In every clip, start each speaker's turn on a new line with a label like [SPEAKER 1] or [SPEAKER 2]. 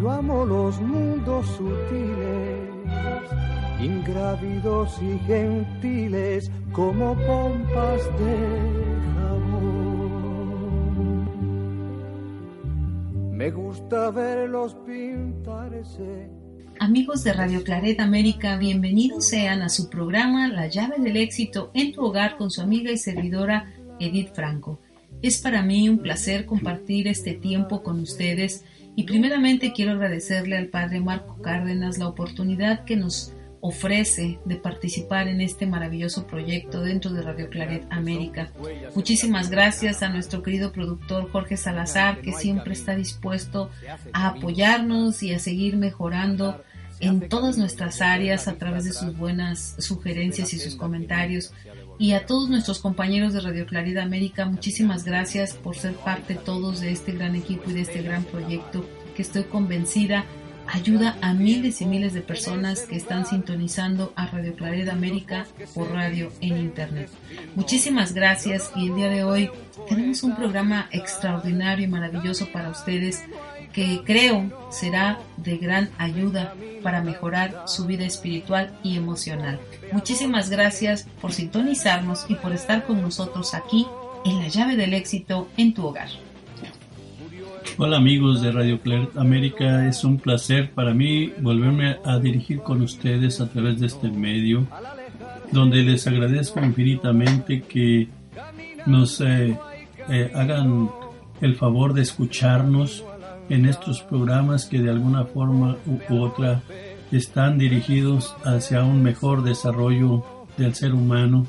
[SPEAKER 1] Yo amo los mundos sutiles ingrávidos y gentiles como pompas de jabón. Me gusta verlos pintarse.
[SPEAKER 2] Amigos de Radio Claret América, bienvenidos sean a su programa La llave del éxito en tu hogar con su amiga y servidora Edith Franco. Es para mí un placer compartir este tiempo con ustedes y primeramente quiero agradecerle al Padre Marco Cárdenas la oportunidad que nos ofrece de participar en este maravilloso proyecto dentro de Radio Claret América. Muchísimas gracias a nuestro querido productor Jorge Salazar, que siempre está dispuesto a apoyarnos y a seguir mejorando en todas nuestras áreas a través de sus buenas sugerencias y sus comentarios. Y a todos nuestros compañeros de Radio Claridad América, muchísimas gracias por ser parte todos de este gran equipo y de este gran proyecto que estoy convencida ayuda a miles y miles de personas que están sintonizando a Radio Claridad América por radio en Internet. Muchísimas gracias y el día de hoy tenemos un programa extraordinario y maravilloso para ustedes que creo será de gran ayuda para mejorar su vida espiritual y emocional. Muchísimas gracias por sintonizarnos y por estar con nosotros aquí en la llave del éxito en tu hogar.
[SPEAKER 3] Hola amigos de Radio Claret América, es un placer para mí volverme a dirigir con ustedes a través de este medio, donde les agradezco infinitamente que nos eh, eh, hagan el favor de escucharnos en estos programas que de alguna forma u otra están dirigidos hacia un mejor desarrollo del ser humano,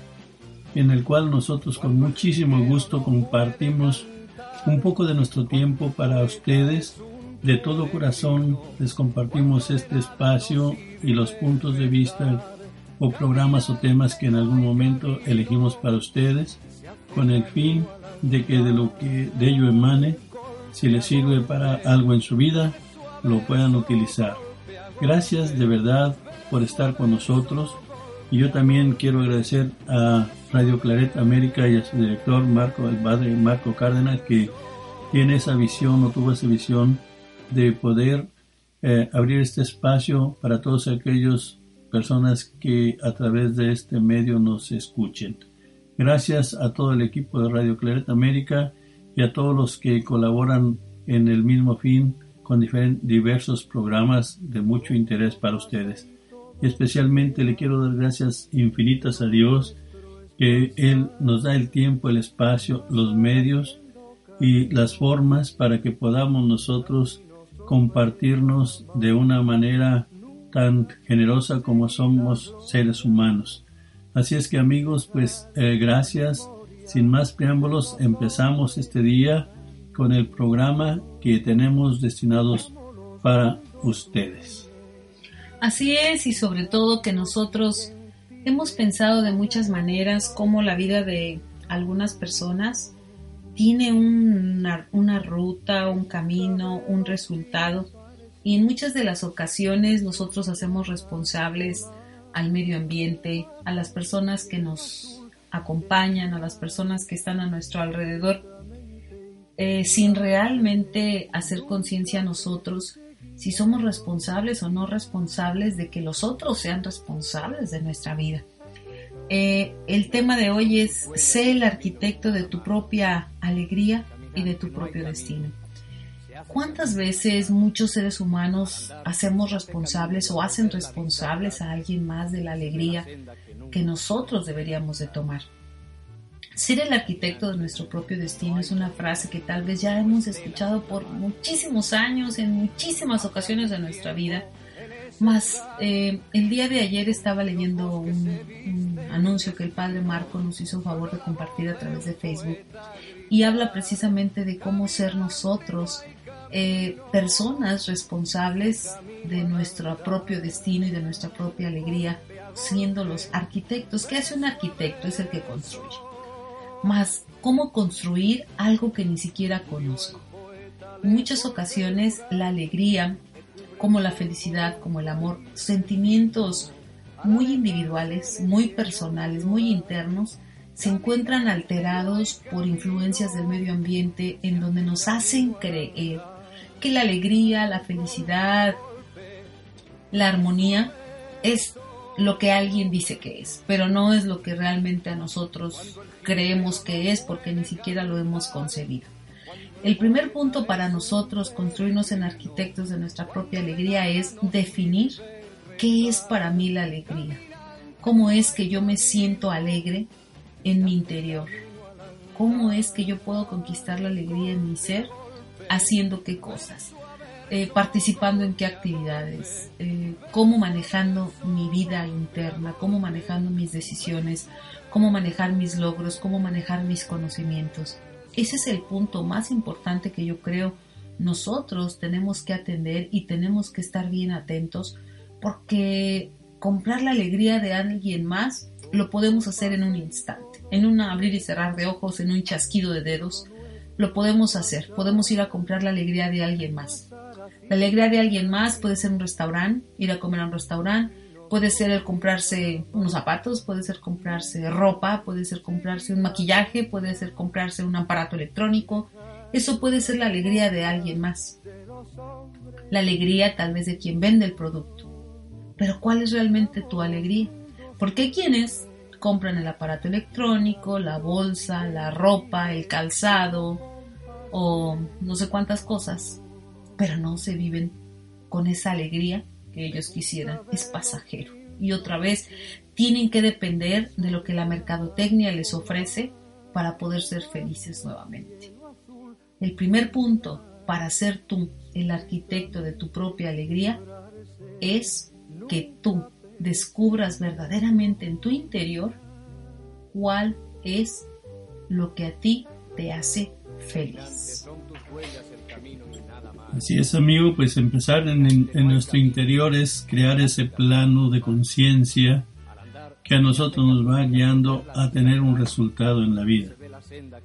[SPEAKER 3] en el cual nosotros con muchísimo gusto compartimos un poco de nuestro tiempo para ustedes. De todo corazón les compartimos este espacio y los puntos de vista o programas o temas que en algún momento elegimos para ustedes con el fin de que de lo que de ello emane, si les sirve para algo en su vida, lo puedan utilizar. Gracias de verdad por estar con nosotros y yo también quiero agradecer a Radio Claret América y a su director Marco, el padre Marco Cárdenas, que tiene esa visión o tuvo esa visión de poder eh, abrir este espacio para todas aquellas personas que a través de este medio nos escuchen. Gracias a todo el equipo de Radio Claret América y a todos los que colaboran en el mismo fin con diversos programas de mucho interés para ustedes especialmente le quiero dar gracias infinitas a Dios que Él nos da el tiempo, el espacio, los medios y las formas para que podamos nosotros compartirnos de una manera tan generosa como somos seres humanos. Así es que amigos, pues eh, gracias. Sin más preámbulos, empezamos este día con el programa que tenemos destinados para ustedes.
[SPEAKER 2] Así es, y sobre todo que nosotros hemos pensado de muchas maneras cómo la vida de algunas personas tiene una, una, ruta, un camino, un resultado, y en muchas de las ocasiones nosotros hacemos responsables al medio ambiente, a las personas que nos acompañan, a las personas que están a nuestro alrededor, eh, sin realmente hacer conciencia a nosotros si somos responsables o no responsables de que los otros sean responsables de nuestra vida. Eh, el tema de hoy es sé el arquitecto de tu propia alegría y de tu propio destino. ¿Cuántas veces muchos seres humanos hacemos responsables o hacen responsables a alguien más de la alegría que nosotros deberíamos de tomar? Ser el arquitecto de nuestro propio destino es una frase que tal vez ya hemos escuchado por muchísimos años, en muchísimas ocasiones de nuestra vida. Más, eh, el día de ayer estaba leyendo un, anuncio que el padre Marco nos hizo favor de compartir a través de Facebook y habla precisamente de cómo ser nosotros eh, personas responsables de nuestro propio destino y de nuestra propia alegría, siendo los arquitectos. ¿Qué hace un arquitecto? Es el que construye. Más, ¿cómo construir algo que ni siquiera conozco? En muchas ocasiones la alegría, como la felicidad, como el amor, sentimientos muy individuales, muy personales, muy internos, se encuentran alterados por influencias del medio ambiente en donde nos hacen creer que la alegría, la felicidad, la armonía es lo que alguien dice que es, pero no es lo que realmente a nosotros creemos que es porque ni siquiera lo hemos concebido. El primer punto para nosotros construirnos en arquitectos de nuestra propia alegría es definir qué es para mí la alegría, cómo es que yo me siento alegre en mi interior, cómo es que yo puedo conquistar la alegría en mi ser haciendo qué cosas, eh, participando en qué actividades, eh, cómo manejando mi vida interna, cómo manejando mis decisiones, cómo manejar mis logros, cómo manejar mis conocimientos. Ese es el punto más importante que yo creo nosotros tenemos que atender y tenemos que estar bien atentos porque comprar la alegría de alguien más lo podemos hacer en un instante, en un abrir y cerrar de ojos, en un chasquido de dedos lo podemos hacer. Podemos ir a comprar la alegría de alguien más. La alegría de alguien más puede ser un restaurante, ir a comer a un restaurante, puede ser el comprarse unos zapatos, puede ser comprarse ropa, puede ser comprarse un maquillaje, puede ser comprarse un aparato electrónico. Eso puede ser la alegría de alguien más. La alegría tal vez de quien vende el producto. Pero ¿cuál es realmente tu alegría? Porque hay quienes compran el aparato electrónico, la bolsa, la ropa, el calzado, o no sé cuántas cosas, pero no se viven con esa alegría que ellos quisieran. Es pasajero. Y otra vez, tienen que depender de lo que la mercadotecnia les ofrece para poder ser felices nuevamente. El primer punto para ser tú el arquitecto de tu propia alegría es que tú descubras verdaderamente en tu interior cuál es lo que a ti te hace feliz.
[SPEAKER 3] Así es, amigo, pues empezar en, nuestro interior es crear ese plano de conciencia que a nosotros nos va guiando a tener un resultado en la vida.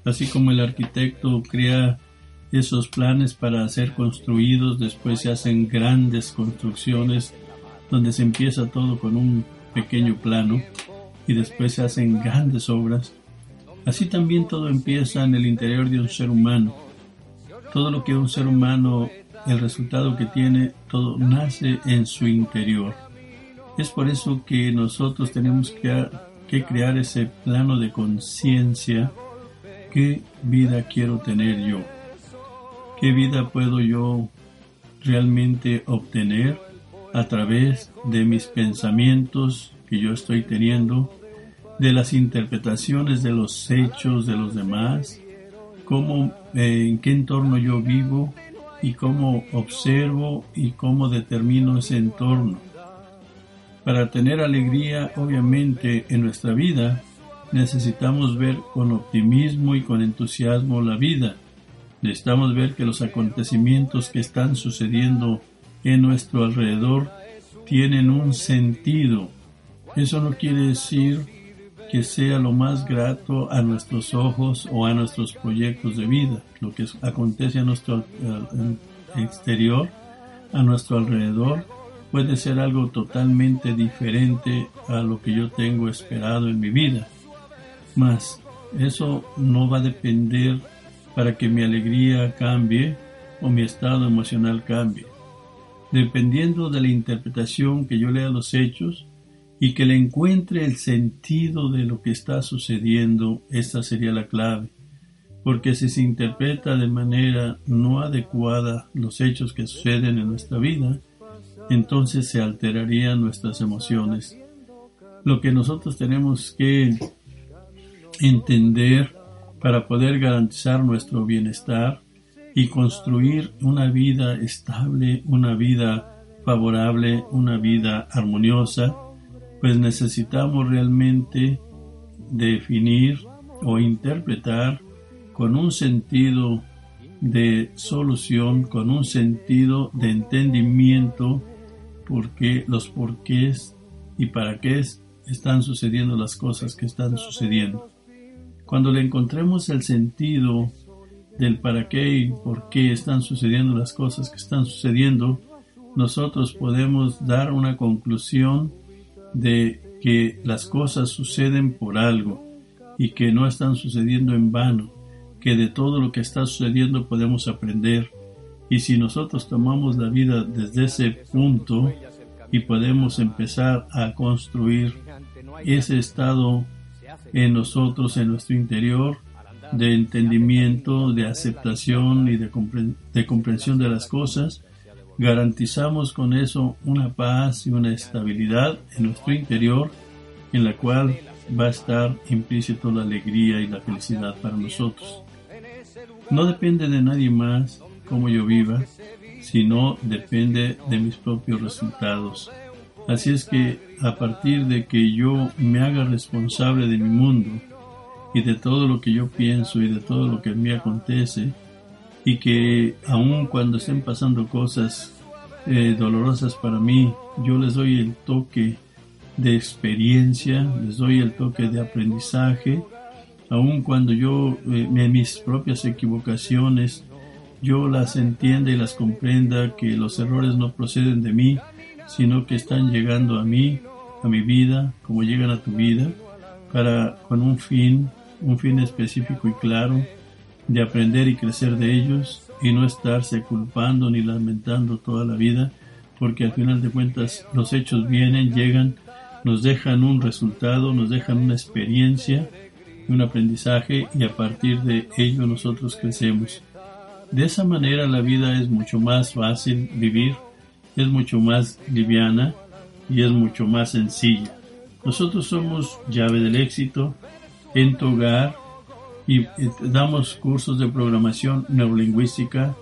[SPEAKER 3] Así como el arquitecto crea esos planes para ser construidos, después se hacen grandes construcciones donde se empieza todo con un pequeño plano y después se hacen grandes obras Así también todo empieza en el interior de un ser humano. Todo lo que un ser humano, el resultado que tiene, todo nace en su interior. Es por eso que nosotros tenemos que, que crear ese plano de conciencia. ¿Qué vida quiero tener yo? ¿Qué vida puedo yo realmente obtener a través de mis pensamientos que yo estoy teniendo de las interpretaciones de los hechos de los demás, cómo, eh, en qué entorno yo vivo y cómo observo y cómo determino ese entorno. Para tener alegría, obviamente, en nuestra vida, necesitamos ver con optimismo y con entusiasmo la vida. Necesitamos ver que los acontecimientos que están sucediendo en nuestro alrededor tienen un sentido. Eso no quiere decir que sea lo más grato a nuestros ojos o a nuestros proyectos de vida. Lo que acontece a nuestro exterior, a nuestro alrededor, puede ser algo totalmente diferente a lo que yo tengo esperado en mi vida. Mas eso no va a depender para que mi alegría cambie o mi estado emocional cambie. Dependiendo de la interpretación que yo lea los hechos, y que le encuentre el sentido de lo que está sucediendo, esta sería la clave. porque si se interpreta de manera no adecuada los hechos que suceden en nuestra vida, entonces se alterarían nuestras emociones. Lo que nosotros tenemos que entender para poder garantizar nuestro bienestar y construir una vida estable, una vida favorable, una vida armoniosa, pues necesitamos realmente definir o interpretar con un sentido de solución, con un sentido de entendimiento por qué, los porqués y para qué están sucediendo las cosas que están sucediendo. Cuando le encontremos el sentido del para qué y por qué están sucediendo las cosas que están sucediendo, nosotros podemos dar una conclusión de que las cosas suceden por algo y que no están sucediendo en vano, que de todo lo que está sucediendo podemos aprender. Y si nosotros tomamos la vida desde ese punto y podemos empezar a construir ese estado en nosotros, en nuestro interior, de entendimiento, de aceptación y de, comprensión de las cosas, garantizamos con eso una paz y una estabilidad en nuestro interior en la cual va a estar implícito la alegría y la felicidad para nosotros. No depende de nadie más cómo yo viva, sino depende de mis propios resultados. Así es que a partir de que yo me haga responsable de mi mundo, y de todo lo que yo pienso y de todo lo que mí acontece y que aun cuando estén pasando cosas eh, dolorosas para mí, yo les doy el toque de experiencia, les doy el toque de aprendizaje, aun cuando yo eh, mis propias equivocaciones, yo las entienda y las comprenda que los errores no proceden de mí, sino que están llegando a mí, a mi vida, como llegan a tu vida, para con un fin un fin específico y claro de aprender y crecer de ellos y no estarse culpando ni lamentando toda la vida, porque al final de cuentas los hechos vienen, llegan, nos dejan un resultado, nos dejan una experiencia, un aprendizaje y a partir de ello nosotros crecemos. De esa manera la vida es mucho más fácil vivir, es mucho más liviana y es mucho más sencilla. Nosotros somos llave del éxito, en tu hogar y damos cursos de programación neurolingüística.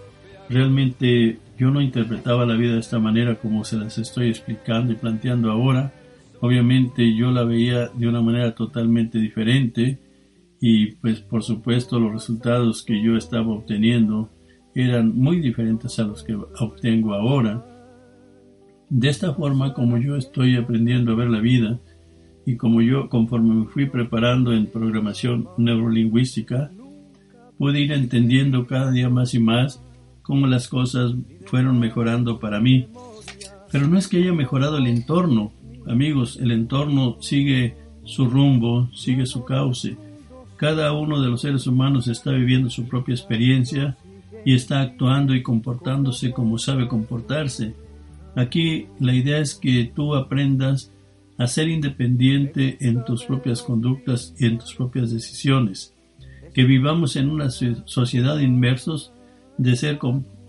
[SPEAKER 3] Realmente yo no interpretaba la vida de esta manera como se las estoy explicando y planteando ahora. Obviamente yo la veía de una manera totalmente diferente y pues por supuesto los resultados que yo estaba obteniendo eran muy diferentes a los que obtengo ahora. De esta forma como yo estoy aprendiendo a ver la vida, y como yo, conforme me fui preparando en programación neurolingüística, pude ir entendiendo cada día más y más cómo las cosas fueron mejorando para mí. Pero no es que haya mejorado el entorno, amigos, el entorno sigue su rumbo, sigue su cauce. Cada uno de los seres humanos está viviendo su propia experiencia y está actuando y comportándose como sabe comportarse. Aquí la idea es que tú aprendas a ser independiente en tus propias conductas y en tus propias decisiones, que vivamos en una sociedad inmersos de ser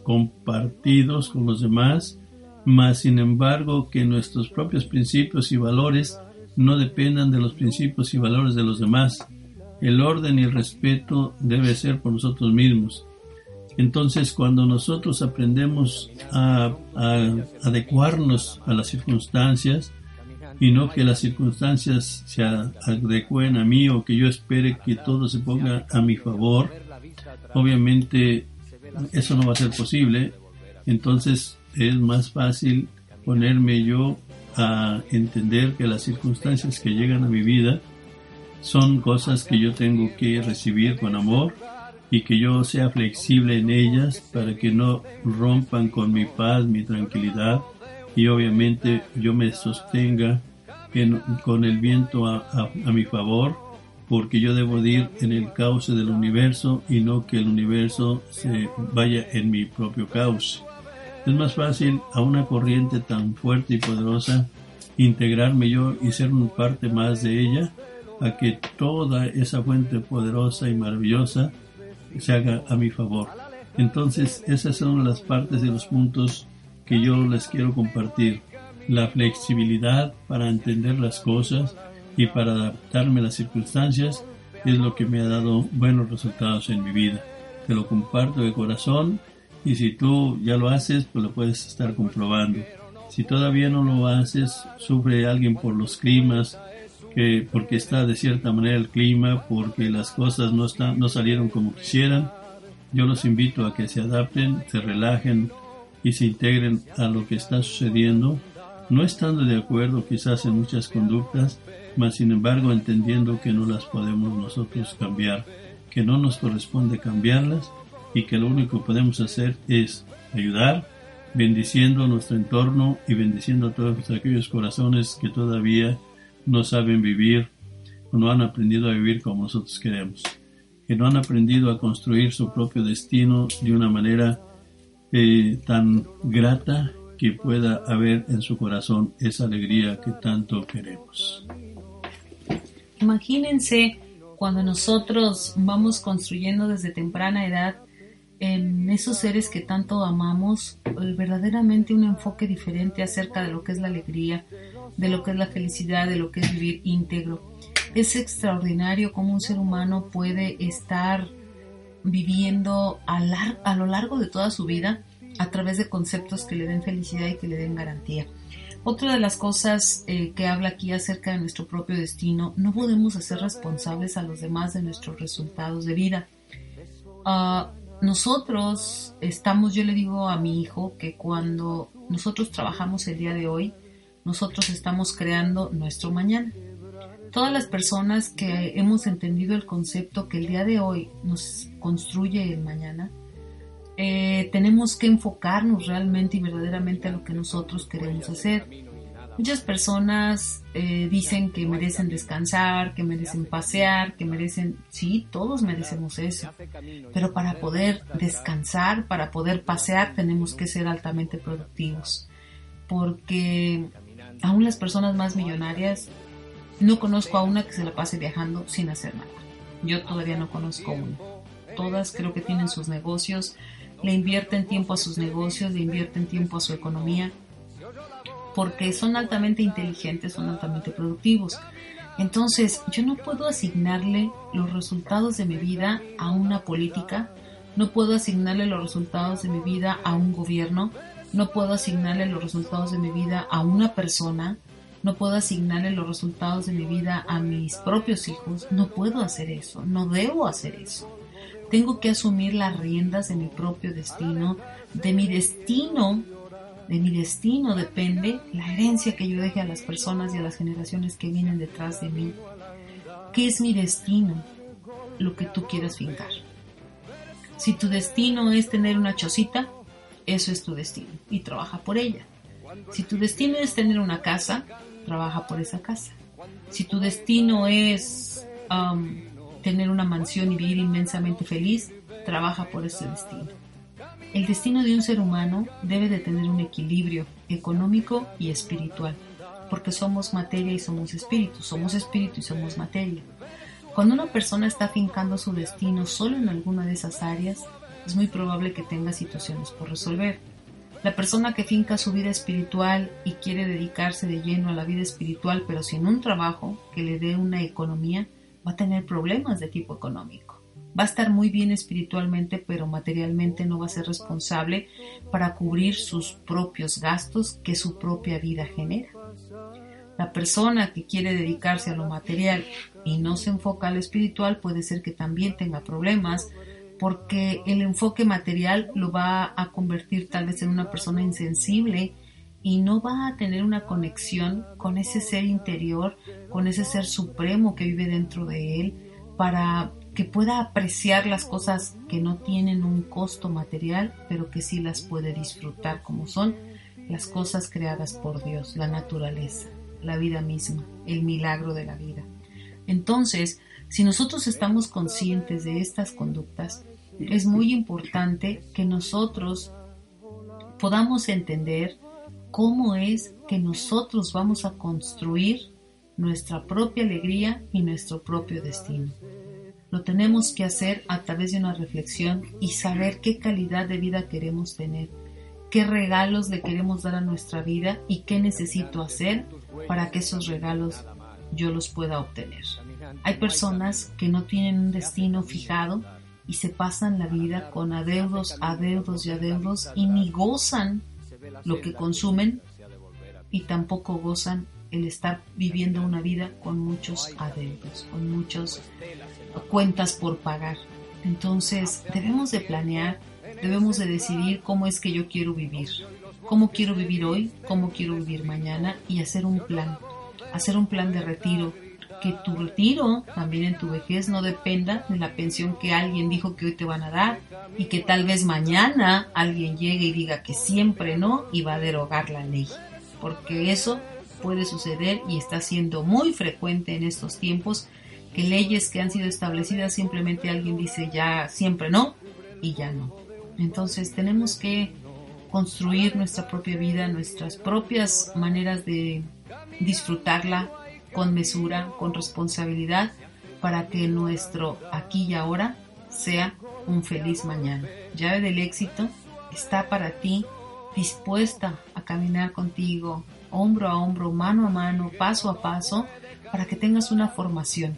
[SPEAKER 3] compartidos con los demás, mas sin embargo que nuestros propios principios y valores no dependan de los principios y valores de los demás. El orden y el respeto debe ser por nosotros mismos. Entonces, cuando nosotros aprendemos a adecuarnos a las circunstancias, y no que las circunstancias se adecuen a mí o que yo espere que todo se ponga a mi favor. Obviamente eso no va a ser posible, entonces es más fácil ponerme yo a entender que las circunstancias que llegan a mi vida son cosas que yo tengo que recibir con amor y que yo sea flexible en ellas para que no rompan con mi paz, mi tranquilidad y obviamente yo me sostenga con el viento a, a, mi favor porque yo debo ir en el cauce del universo y no que el universo se vaya en mi propio cauce. Es más fácil a una corriente tan fuerte y poderosa integrarme yo y ser una parte más de ella a que toda esa fuente poderosa y maravillosa se haga a mi favor. Entonces, esas son las partes de los puntos que yo les quiero compartir. La flexibilidad para entender las cosas y para adaptarme a las circunstancias es lo que me ha dado buenos resultados en mi vida. Te lo comparto de corazón y si tú ya lo haces, pues lo puedes estar comprobando. Si todavía no lo haces, sufre alguien por los climas, que porque está de cierta manera el clima, porque las cosas no, están, no salieron como quisieran. Yo los invito a que se adapten, se relajen y se integren a lo que está sucediendo, no estando de acuerdo quizás en muchas conductas, mas sin embargo entendiendo que no las podemos nosotros cambiar, que no nos corresponde cambiarlas y que lo único que podemos hacer es ayudar, bendiciendo nuestro entorno y bendiciendo a todos aquellos corazones que todavía no saben vivir o no han aprendido a vivir como nosotros queremos, que no han aprendido a construir su propio destino de una manera eh, tan grata que pueda haber en su corazón esa alegría que tanto queremos.
[SPEAKER 2] Imagínense cuando nosotros vamos construyendo desde temprana edad en esos seres que tanto amamos, eh, verdaderamente un enfoque diferente acerca de lo que es la alegría, de lo que es la felicidad, de lo que es vivir íntegro. Es extraordinario cómo un ser humano puede estar viviendo a, a lo largo de toda su vida a través de conceptos que le den felicidad y que le den garantía. Otra de las cosas eh, que habla aquí acerca de nuestro propio destino, no podemos hacer responsables a los demás de nuestros resultados de vida. Ah, nosotros estamos, yo le digo a mi hijo que cuando nosotros trabajamos el día de hoy, nosotros estamos creando nuestro mañana. Todas las personas que hemos entendido el concepto que el día de hoy nos construye el mañana, eh, tenemos que enfocarnos realmente y verdaderamente a lo que nosotros queremos hacer. Muchas personas eh, dicen que merecen descansar, que merecen pasear, que merecen, sí, todos merecemos eso. Pero para poder descansar, para poder pasear, tenemos que ser altamente productivos. Porque aún las personas más millonarias, no conozco a una que se la pase viajando sin hacer nada. Yo todavía no conozco una. Todas creo que tienen sus negocios, le invierten tiempo a sus negocios, le invierten tiempo a su economía, porque son altamente inteligentes, son altamente productivos. Entonces, yo no puedo asignarle los resultados de mi vida a una política, no puedo asignarle los resultados de mi vida a un gobierno, no puedo asignarle los resultados de mi vida a una persona, no puedo asignarle los resultados de mi vida a mis propios hijos, no puedo hacer eso, no debo hacer eso. Tengo que asumir las riendas de mi propio destino, de mi destino, de mi destino depende la herencia que yo deje a las personas y a las generaciones que vienen detrás de mí. ¿Qué es mi destino? Lo que tú quieras fincar. Si tu destino es tener una chocita, eso es tu destino y trabaja por ella. Si tu destino es tener una casa, trabaja por esa casa. Si tu destino es um, tener una mansión y vivir inmensamente feliz, trabaja por ese destino. El destino de un ser humano debe de tener un equilibrio económico y espiritual, porque somos materia y somos espíritu, somos espíritu y somos materia. Cuando una persona está fincando su destino solo en alguna de esas áreas, es muy probable que tenga situaciones por resolver. La persona que finca su vida espiritual y quiere dedicarse de lleno a la vida espiritual, pero sin un trabajo que le dé una economía, va a tener problemas de tipo económico. Va a estar muy bien espiritualmente, pero materialmente no va a ser responsable para cubrir sus propios gastos que su propia vida genera. La persona que quiere dedicarse a lo material y no se enfoca a lo espiritual puede ser que también tenga problemas porque el enfoque material lo va a convertir tal vez en una persona insensible y no va a tener una conexión con ese ser interior, con ese ser supremo que vive dentro de él, para que pueda apreciar las cosas que no tienen un costo material, pero que sí las puede disfrutar como son las cosas creadas por Dios, la naturaleza, la vida misma, el milagro de la vida. Entonces, si nosotros estamos conscientes de estas conductas, es muy importante que nosotros podamos entender cómo es que nosotros vamos a construir nuestra propia alegría y nuestro propio destino. Lo tenemos que hacer a través de una reflexión y saber qué calidad de vida queremos tener, qué regalos le queremos dar a nuestra vida y qué necesito hacer para que esos regalos yo los pueda obtener. Hay personas que no tienen un destino fijado y se pasan la vida con adeudos, adeudos y adeudos y ni gozan lo que consumen y tampoco gozan el estar viviendo una vida con muchos adeudos, con muchas cuentas por pagar. Entonces debemos de planear, debemos de decidir cómo es que yo quiero vivir, cómo quiero vivir hoy, cómo quiero vivir mañana y hacer un plan, hacer un plan de retiro, que tu retiro también en tu vejez no dependa de la pensión que alguien dijo que hoy te van a dar y que tal vez mañana alguien llegue y diga que siempre no y va a derogar la ley. Porque eso puede suceder y está siendo muy frecuente en estos tiempos que leyes que han sido establecidas simplemente alguien dice ya siempre no y ya no. Entonces tenemos que construir nuestra propia vida, nuestras propias maneras de disfrutarla, con mesura, con responsabilidad, para que nuestro aquí y ahora sea un feliz mañana. Llave del éxito está para ti, dispuesta a caminar contigo, hombro a hombro, mano a mano, paso a paso, para que tengas una formación.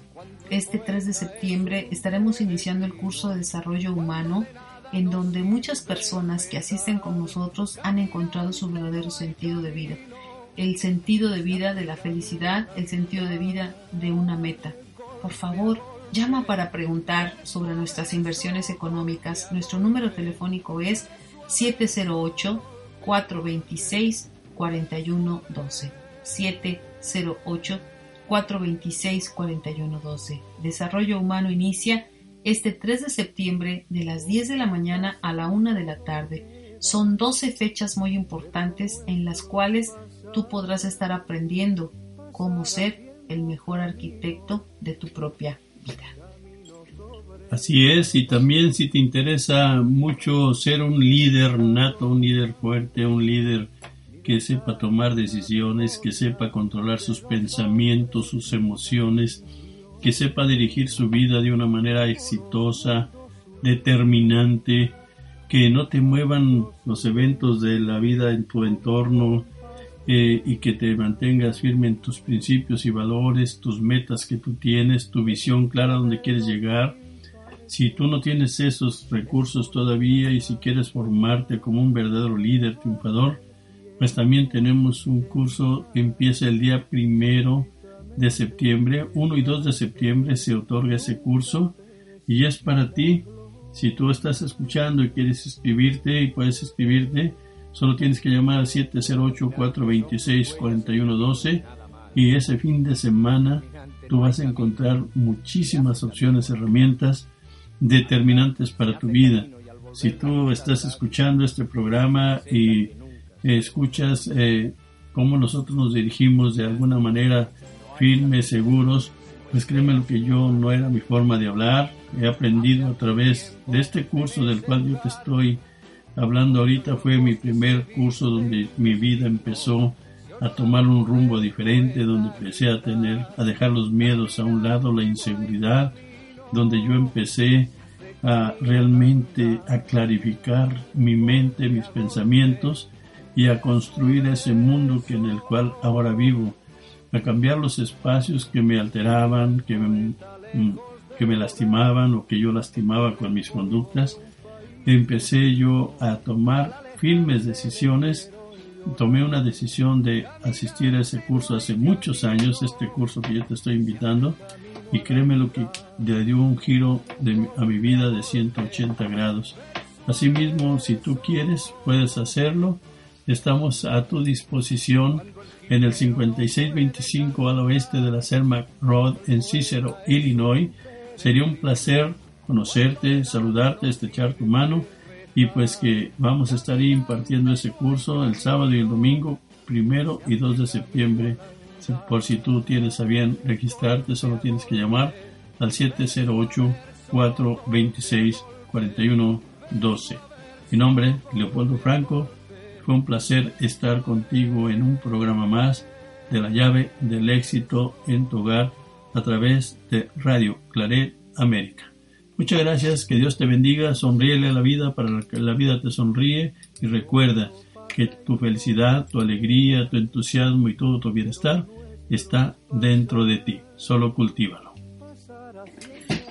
[SPEAKER 2] Este 3 de septiembre estaremos iniciando el curso de desarrollo humano en donde muchas personas que asisten con nosotros han encontrado su verdadero sentido de vida el sentido de vida de la felicidad, el sentido de vida de una meta. Por favor, llama para preguntar sobre nuestras inversiones económicas. Nuestro número telefónico es 708-426-4112. 708-426-4112. Desarrollo Humano inicia este 3 de septiembre de las 10 de la mañana a la 1 de la tarde. Son 12 fechas muy importantes en las cuales tú podrás estar aprendiendo cómo ser el mejor arquitecto de tu propia vida.
[SPEAKER 3] Así es, y también si te interesa mucho ser un líder nato, un líder fuerte, un líder que sepa tomar decisiones, que sepa controlar sus pensamientos, sus emociones, que sepa dirigir su vida de una manera exitosa, determinante, que no te muevan los eventos de la vida en tu entorno, eh, y que te mantengas firme en tus principios y valores, tus metas que tú tienes, tu visión clara donde quieres llegar. Si tú no tienes esos recursos todavía y si quieres formarte como un verdadero líder triunfador, pues también tenemos un curso que empieza el día primero de septiembre, 1 y 2 de septiembre se otorga ese curso y es para ti. Si tú estás escuchando y quieres escribirte y puedes escribirte, Solo tienes que llamar al 708-426-4112 y ese fin de semana tú vas a encontrar muchísimas opciones, herramientas determinantes para tu vida. Si tú estás escuchando este programa y escuchas eh, cómo nosotros nos dirigimos de alguna manera firmes, seguros, pues créeme lo que yo no era mi forma de hablar. He aprendido a través de este curso del cual yo te estoy hablando ahorita fue mi primer curso donde mi vida empezó a tomar un rumbo diferente, donde empecé a tener, a dejar los miedos a un lado, la inseguridad, donde yo empecé a realmente a clarificar mi mente, mis pensamientos y a construir ese mundo que en el cual ahora vivo, a cambiar los espacios que me alteraban, que me, que me lastimaban o que yo lastimaba con mis conductas empecé yo a tomar firmes decisiones. Tomé una decisión de asistir a ese curso hace muchos años, este curso que yo te estoy invitando, y créeme lo que le dio un giro a mi vida de 180 grados. Asimismo, si tú quieres, puedes hacerlo. Estamos a tu disposición en el 5625 al oeste de la Cermac Road en Cicero, Illinois. Sería un placer conocerte, saludarte, estrechar tu mano y pues que vamos a estar impartiendo ese curso el sábado y el domingo, primero y 2 de septiembre. Por si tú tienes a bien registrarte, solo tienes que llamar al 708-426-4112. Mi nombre, Leopoldo Franco. Fue un placer estar contigo en un programa más de la llave del éxito en tu hogar a través de Radio Claret América. Muchas gracias, que Dios te bendiga, sonríele a la vida para que la vida te sonríe y recuerda que tu felicidad, tu alegría, tu entusiasmo y todo tu bienestar está dentro de ti. Solo cultívalo.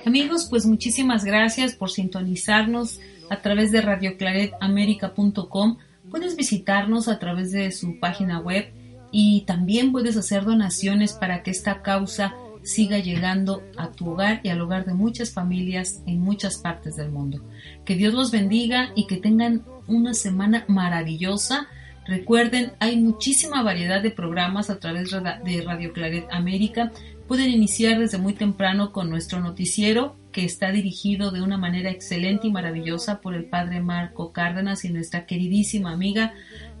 [SPEAKER 2] Amigos, pues muchísimas gracias por sintonizarnos a través de radioclaretamerica.com. Puedes visitarnos a través de su página web y también puedes hacer donaciones para que esta causa siga llegando a tu hogar y al hogar de muchas familias en muchas partes del mundo. Que Dios los bendiga y que tengan una semana maravillosa. Recuerden, hay muchísima variedad de programas a través de Radio Claret América. Pueden iniciar desde muy temprano con nuestro noticiero, que está dirigido de una manera excelente y maravillosa por el padre Marco Cárdenas y nuestra queridísima amiga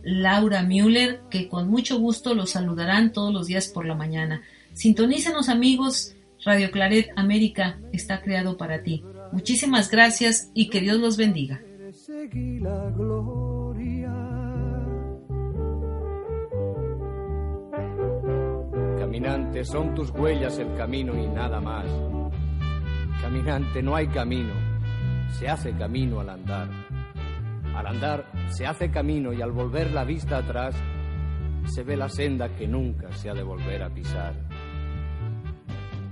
[SPEAKER 2] Laura Müller, que con mucho gusto los saludarán todos los días por la mañana. Sintonícenos amigos, Radio Claret América está creado para ti. Muchísimas gracias y que Dios los bendiga.
[SPEAKER 4] Caminante, son tus huellas el camino y nada más. Caminante, no hay camino, se hace camino al andar. Al andar se hace camino y al volver la vista atrás se ve la senda que nunca se ha de volver a pisar.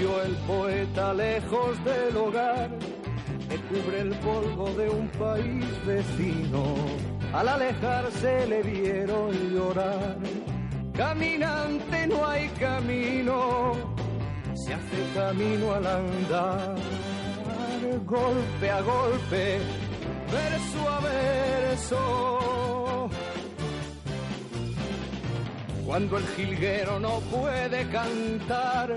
[SPEAKER 4] Murió el poeta lejos del hogar que cubre el polvo de un país vecino. Al alejarse le vieron llorar. Caminante no hay camino, se hace camino al andar. Golpe a golpe, verso a verso. Cuando el jilguero no puede cantar,